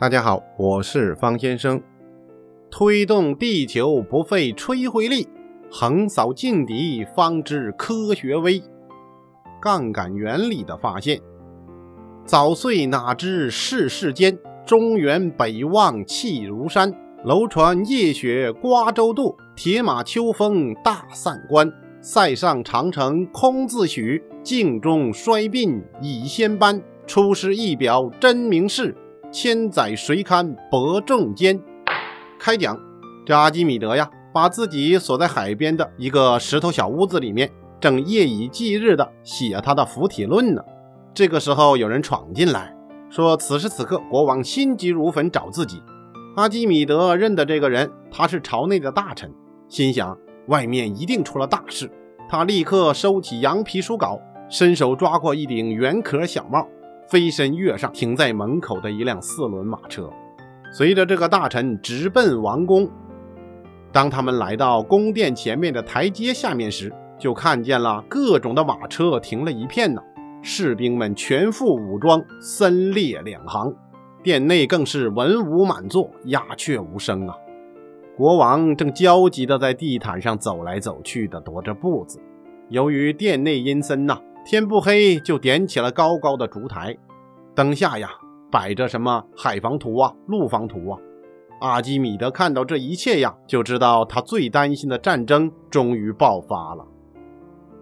大家好，我是方先生。推动地球不费吹灰力，横扫劲敌方知科学威。杠杆原理的发现，早岁哪知世事艰，中原北望气如山。楼船夜雪瓜洲渡，铁马秋风大散关。塞上长城空自许，镜中衰鬓已先斑。出师一表真名士，千载谁堪伯仲间？开讲，这阿基米德呀，把自己锁在海边的一个石头小屋子里面，正夜以继日的写他的浮体论呢。这个时候，有人闯进来，说此时此刻国王心急如焚找自己。阿基米德认得这个人，他是朝内的大臣，心想外面一定出了大事。他立刻收起羊皮书稿，伸手抓过一顶圆壳小帽，飞身跃上停在门口的一辆四轮马车，随着这个大臣直奔王宫。当他们来到宫殿前面的台阶下面时，就看见了各种的马车停了一片呢，士兵们全副武装，森列两行。殿内更是文武满座，鸦雀无声啊！国王正焦急地在地毯上走来走去的踱着步子。由于殿内阴森呐，天不黑就点起了高高的烛台，灯下呀摆着什么海防图啊、陆防图啊。阿基米德看到这一切呀，就知道他最担心的战争终于爆发了。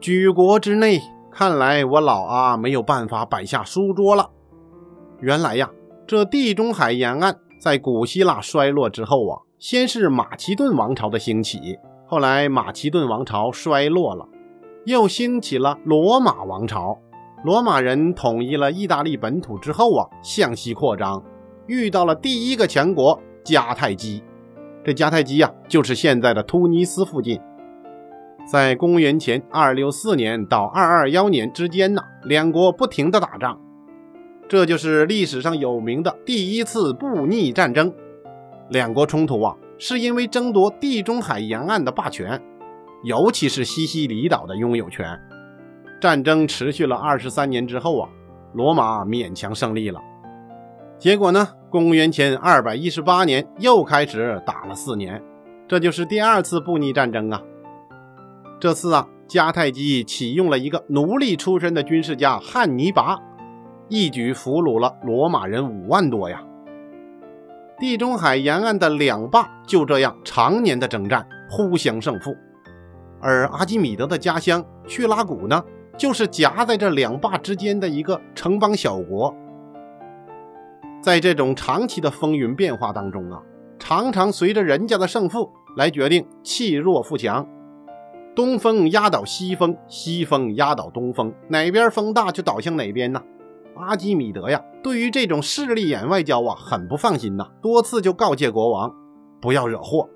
举国之内，看来我老阿没有办法摆下书桌了。原来呀。这地中海沿岸在古希腊衰落之后啊，先是马其顿王朝的兴起，后来马其顿王朝衰落了，又兴起了罗马王朝。罗马人统一了意大利本土之后啊，向西扩张，遇到了第一个强国迦太基。这迦太基呀，就是现在的突尼斯附近。在公元前二六四年到二二幺年之间呢，两国不停的打仗。这就是历史上有名的第一次布匿战争。两国冲突啊，是因为争夺地中海沿岸的霸权，尤其是西西里岛的拥有权。战争持续了二十三年之后啊，罗马勉强胜利了。结果呢，公元前二百一十八年又开始打了四年，这就是第二次布匿战争啊。这次啊，迦太基启用了一个奴隶出身的军事家汉尼拔。一举俘虏了罗马人五万多呀！地中海沿岸的两霸就这样常年的征战，互相胜负。而阿基米德的家乡叙拉古呢，就是夹在这两霸之间的一个城邦小国。在这种长期的风云变化当中啊，常常随着人家的胜负来决定弃弱富强，东风压倒西风，西风压倒东风，哪边风大就倒向哪边呢？阿基米德呀，对于这种势利眼外交啊，很不放心呐，多次就告诫国王不要惹祸。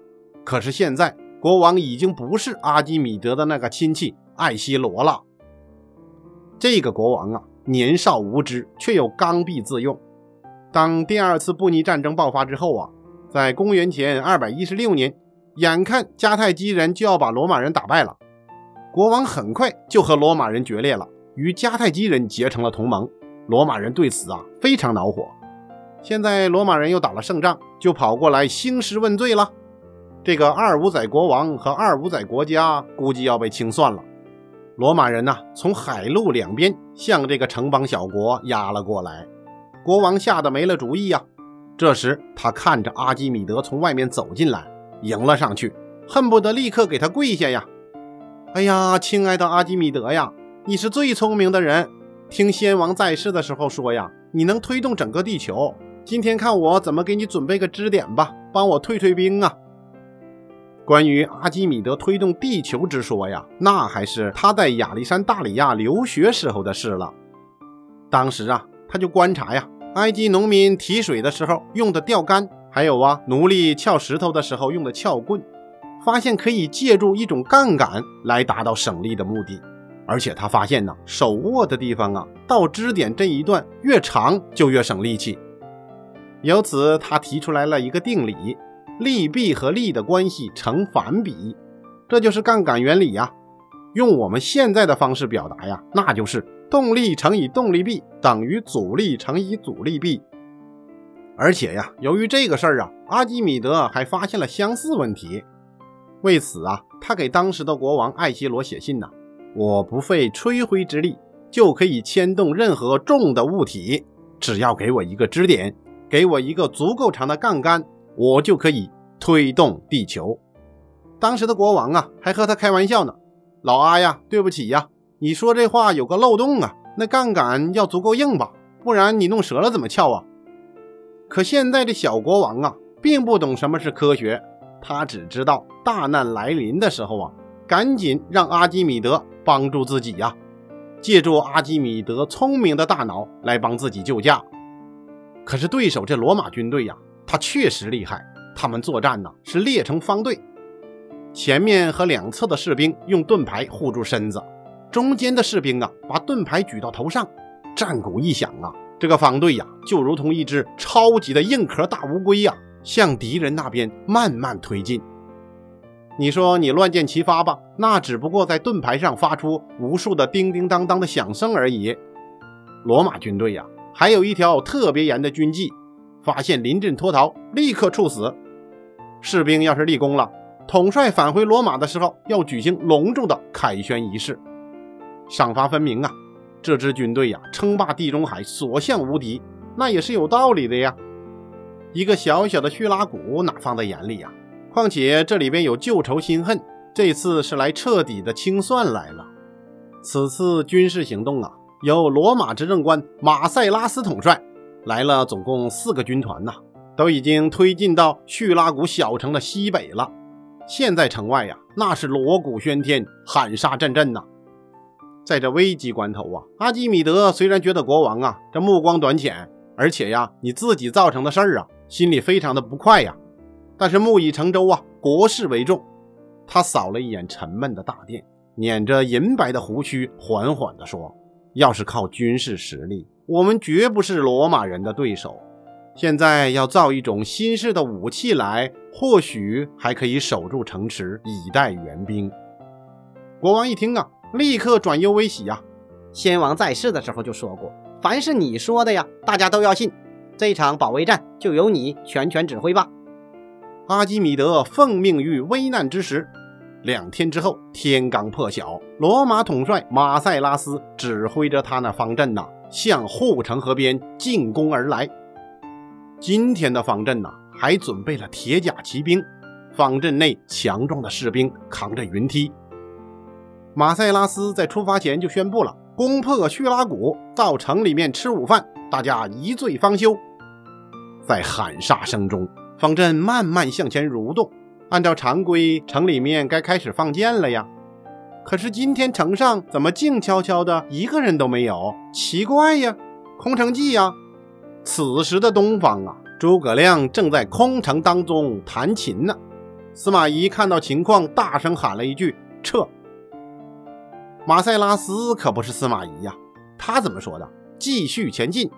可是现在国王已经不是阿基米德的那个亲戚艾希罗了。这个国王啊，年少无知，却又刚愎自用。当第二次布匿战争爆发之后啊，在公元前二百一十六年，眼看迦太基人就要把罗马人打败了，国王很快就和罗马人决裂了，与迦太基人结成了同盟。罗马人对此啊非常恼火，现在罗马人又打了胜仗，就跑过来兴师问罪了。这个二五仔国王和二五仔国家估计要被清算了。罗马人呢，从海陆两边向这个城邦小国压了过来，国王吓得没了主意呀。这时他看着阿基米德从外面走进来，迎了上去，恨不得立刻给他跪下呀！哎呀，亲爱的阿基米德呀，你是最聪明的人。听先王在世的时候说呀，你能推动整个地球。今天看我怎么给你准备个支点吧，帮我退退兵啊。关于阿基米德推动地球之说呀，那还是他在亚历山大里亚留学时候的事了。当时啊，他就观察呀，埃及农民提水的时候用的钓竿，还有啊，奴隶撬石头的时候用的撬棍，发现可以借助一种杠杆来达到省力的目的。而且他发现呢，手握的地方啊，到支点这一段越长就越省力气。由此，他提出来了一个定理：力臂和力的关系成反比，这就是杠杆原理呀。用我们现在的方式表达呀，那就是动力乘以动力臂等于阻力乘以阻力臂。而且呀，由于这个事儿啊，阿基米德还发现了相似问题。为此啊，他给当时的国王艾希罗写信呐：“我不费吹灰之力就可以牵动任何重的物体，只要给我一个支点，给我一个足够长的杠杆，我就可以推动地球。”当时的国王啊，还和他开玩笑呢：“老阿呀，对不起呀，你说这话有个漏洞啊，那杠杆要足够硬吧，不然你弄折了怎么撬啊？”可现在这小国王啊，并不懂什么是科学。他只知道大难来临的时候啊，赶紧让阿基米德帮助自己呀，借助阿基米德聪明的大脑来帮自己救驾。可是对手这罗马军队呀，他确实厉害。他们作战呢是列成方队，前面和两侧的士兵用盾牌护住身子，中间的士兵啊把盾牌举到头上，战鼓一响啊，这个方队呀就如同一只超级的硬壳大乌龟呀。向敌人那边慢慢推进。你说你乱箭齐发吧，那只不过在盾牌上发出无数的叮叮当当的响声而已。罗马军队呀，还有一条特别严的军纪：发现临阵脱逃，立刻处死。士兵要是立功了，统帅返回罗马的时候要举行隆重的凯旋仪式，赏罚分明啊！这支军队呀，称霸地中海，所向无敌，那也是有道理的呀。一个小小的叙拉古哪放在眼里呀？况且这里边有旧仇新恨，这次是来彻底的清算来了。此次军事行动啊，由罗马执政官马塞拉斯统帅，来了总共四个军团呐，都已经推进到叙拉古小城的西北了。现在城外呀，那是锣鼓喧天，喊杀阵阵呐。在这危急关头啊，阿基米德虽然觉得国王啊这目光短浅，而且呀，你自己造成的事儿啊。心里非常的不快呀，但是木已成舟啊，国事为重。他扫了一眼沉闷的大殿，捻着银白的胡须，缓缓地说：“要是靠军事实力，我们绝不是罗马人的对手。现在要造一种新式的武器来，或许还可以守住城池，以待援兵。”国王一听啊，立刻转忧为喜呀。先王在世的时候就说过：“凡是你说的呀，大家都要信。”这场保卫战就由你全权指挥吧。阿基米德奉命于危难之时。两天之后，天刚破晓，罗马统帅马塞拉斯指挥着他那方阵呐，向护城河边进攻而来。今天的方阵呐，还准备了铁甲骑兵，方阵内强壮的士兵扛着云梯。马塞拉斯在出发前就宣布了：攻破叙拉古，到城里面吃午饭，大家一醉方休。在喊杀声中，方阵慢慢向前蠕动。按照常规，城里面该开始放箭了呀。可是今天城上怎么静悄悄的，一个人都没有？奇怪呀，空城计呀！此时的东方啊，诸葛亮正在空城当中弹琴呢。司马懿看到情况，大声喊了一句：“撤！”马塞拉斯可不是司马懿呀，他怎么说的？继续前进。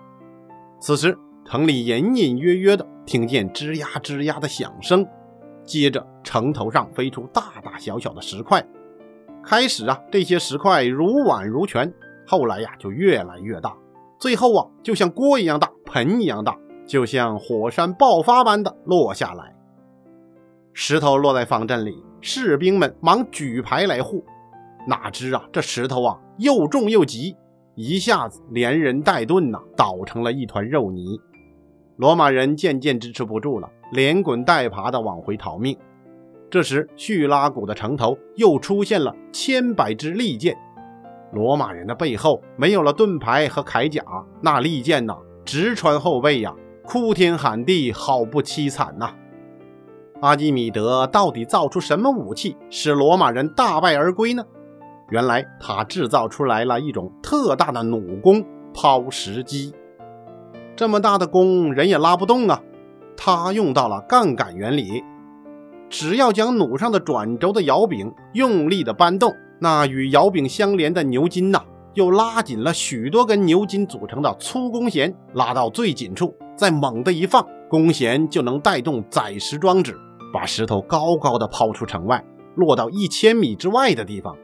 此时。城里隐隐约约的听见吱呀吱呀的响声，接着城头上飞出大大小小的石块。开始啊，这些石块如碗如泉，后来呀就越来越大，最后啊就像锅一样大，盆一样大，就像火山爆发般的落下来。石头落在方阵里，士兵们忙举牌来护，哪知啊这石头啊又重又急，一下子连人带盾呐倒成了一团肉泥。罗马人渐渐支持不住了，连滚带爬地往回逃命。这时，叙拉古的城头又出现了千百支利箭。罗马人的背后没有了盾牌和铠甲，那利箭呐，直穿后背呀，哭天喊地，好不凄惨呐！阿基米德到底造出什么武器，使罗马人大败而归呢？原来他制造出来了一种特大的弩弓——抛石机。这么大的弓，人也拉不动啊！他用到了杠杆原理，只要将弩上的转轴的摇柄用力的搬动，那与摇柄相连的牛筋呐，又拉紧了许多根牛筋组成的粗弓弦，拉到最紧处，再猛地一放，弓弦就能带动载石装置，把石头高高的抛出城外，落到一千米之外的地方。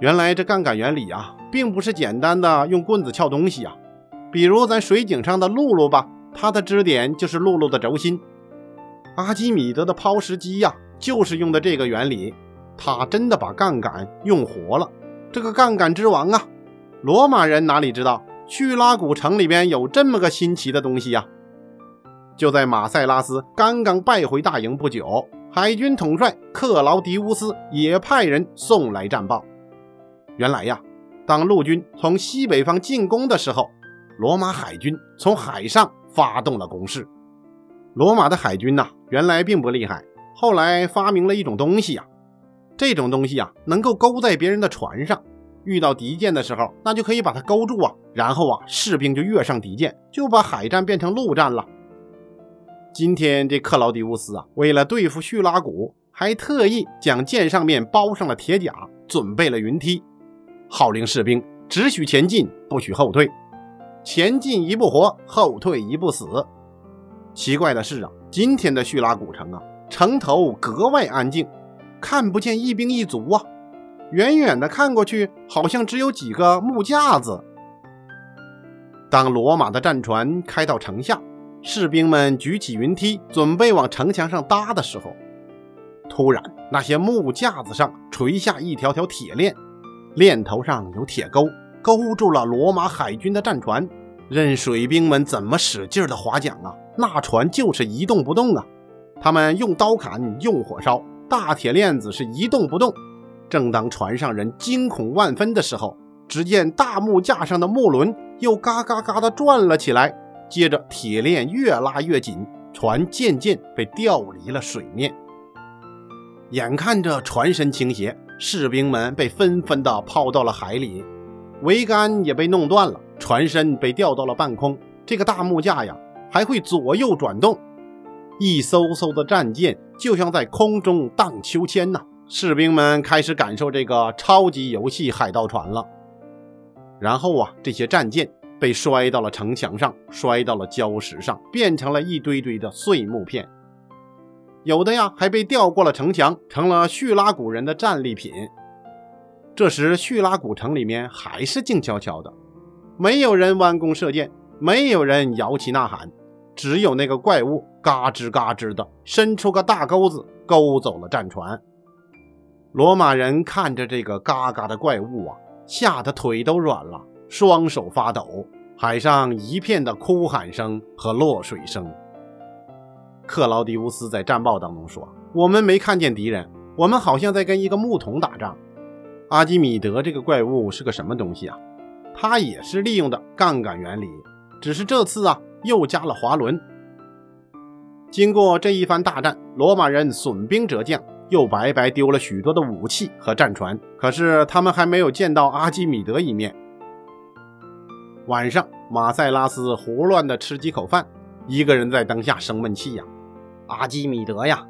原来这杠杆原理啊，并不是简单的用棍子撬东西啊。比如咱水井上的辘轳吧，他的支点就是路路的轴心。阿基米德的抛石机呀，就是用的这个原理。他真的把杠杆用活了。这个杠杆之王啊，罗马人哪里知道叙拉古城里边有这么个新奇的东西呀？就在马塞拉斯刚刚败回大营不久，海军统帅克劳迪乌斯也派人送来战报。原来呀，当陆军从西北方进攻的时候，罗马海军从海上发动了攻势。罗马的海军呐，原来并不厉害，后来发明了一种东西呀，这种东西啊，能够勾在别人的船上，遇到敌舰的时候，那就可以把它勾住啊，然后啊，士兵就跃上敌舰，就把海战变成陆战了。今天这克劳迪乌斯啊，为了对付叙拉古，还特意将舰上面包上了铁甲，准备了云梯，号令士兵只许前进，不许后退。前进一步活，后退一步死。奇怪的是啊，今天的叙拉古城啊，城头格外安静，看不见一兵一卒啊。远远的看过去，好像只有几个木架子。当罗马的战船开到城下，士兵们举起云梯，准备往城墙上搭的时候，突然那些木架子上垂下一条条铁链，链头上有铁钩。勾住了罗马海军的战船，任水兵们怎么使劲的划桨啊，那船就是一动不动啊。他们用刀砍，用火烧，大铁链子是一动不动。正当船上人惊恐万分的时候，只见大木架上的木轮又嘎嘎嘎的转了起来，接着铁链越拉越紧，船渐渐被调离了水面。眼看着船身倾斜，士兵们被纷纷的抛到了海里。桅杆也被弄断了，船身被吊到了半空。这个大木架呀，还会左右转动。一艘艘的战舰就像在空中荡秋千呐。士兵们开始感受这个超级游戏海盗船了。然后啊，这些战舰被摔到了城墙上，摔到了礁石上，变成了一堆堆的碎木片。有的呀，还被吊过了城墙，成了叙拉古人的战利品。这时，叙拉古城里面还是静悄悄的，没有人弯弓射箭，没有人摇旗呐喊，只有那个怪物嘎吱嘎吱的伸出个大钩子，勾走了战船。罗马人看着这个嘎嘎的怪物啊，吓得腿都软了，双手发抖，海上一片的哭喊声和落水声。克劳迪乌斯在战报当中说：“我们没看见敌人，我们好像在跟一个牧童打仗。”阿基米德这个怪物是个什么东西啊？他也是利用的杠杆原理，只是这次啊又加了滑轮。经过这一番大战，罗马人损兵折将，又白白丢了许多的武器和战船。可是他们还没有见到阿基米德一面。晚上，马塞拉斯胡乱的吃几口饭，一个人在灯下生闷气呀：“阿基米德呀，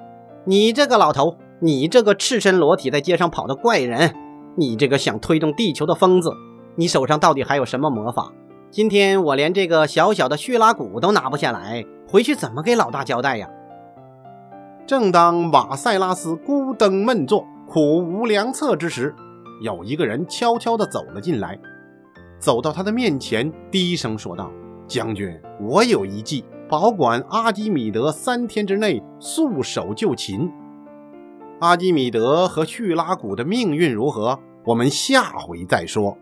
你这个老头，你这个赤身裸体在街上跑的怪人！”你这个想推动地球的疯子，你手上到底还有什么魔法？今天我连这个小小的叙拉古都拿不下来，回去怎么给老大交代呀？正当马塞拉斯孤灯闷坐、苦无良策之时，有一个人悄悄地走了进来，走到他的面前，低声说道：“将军，我有一计，保管阿基米德三天之内束手就擒。”阿基米德和叙拉古的命运如何？我们下回再说。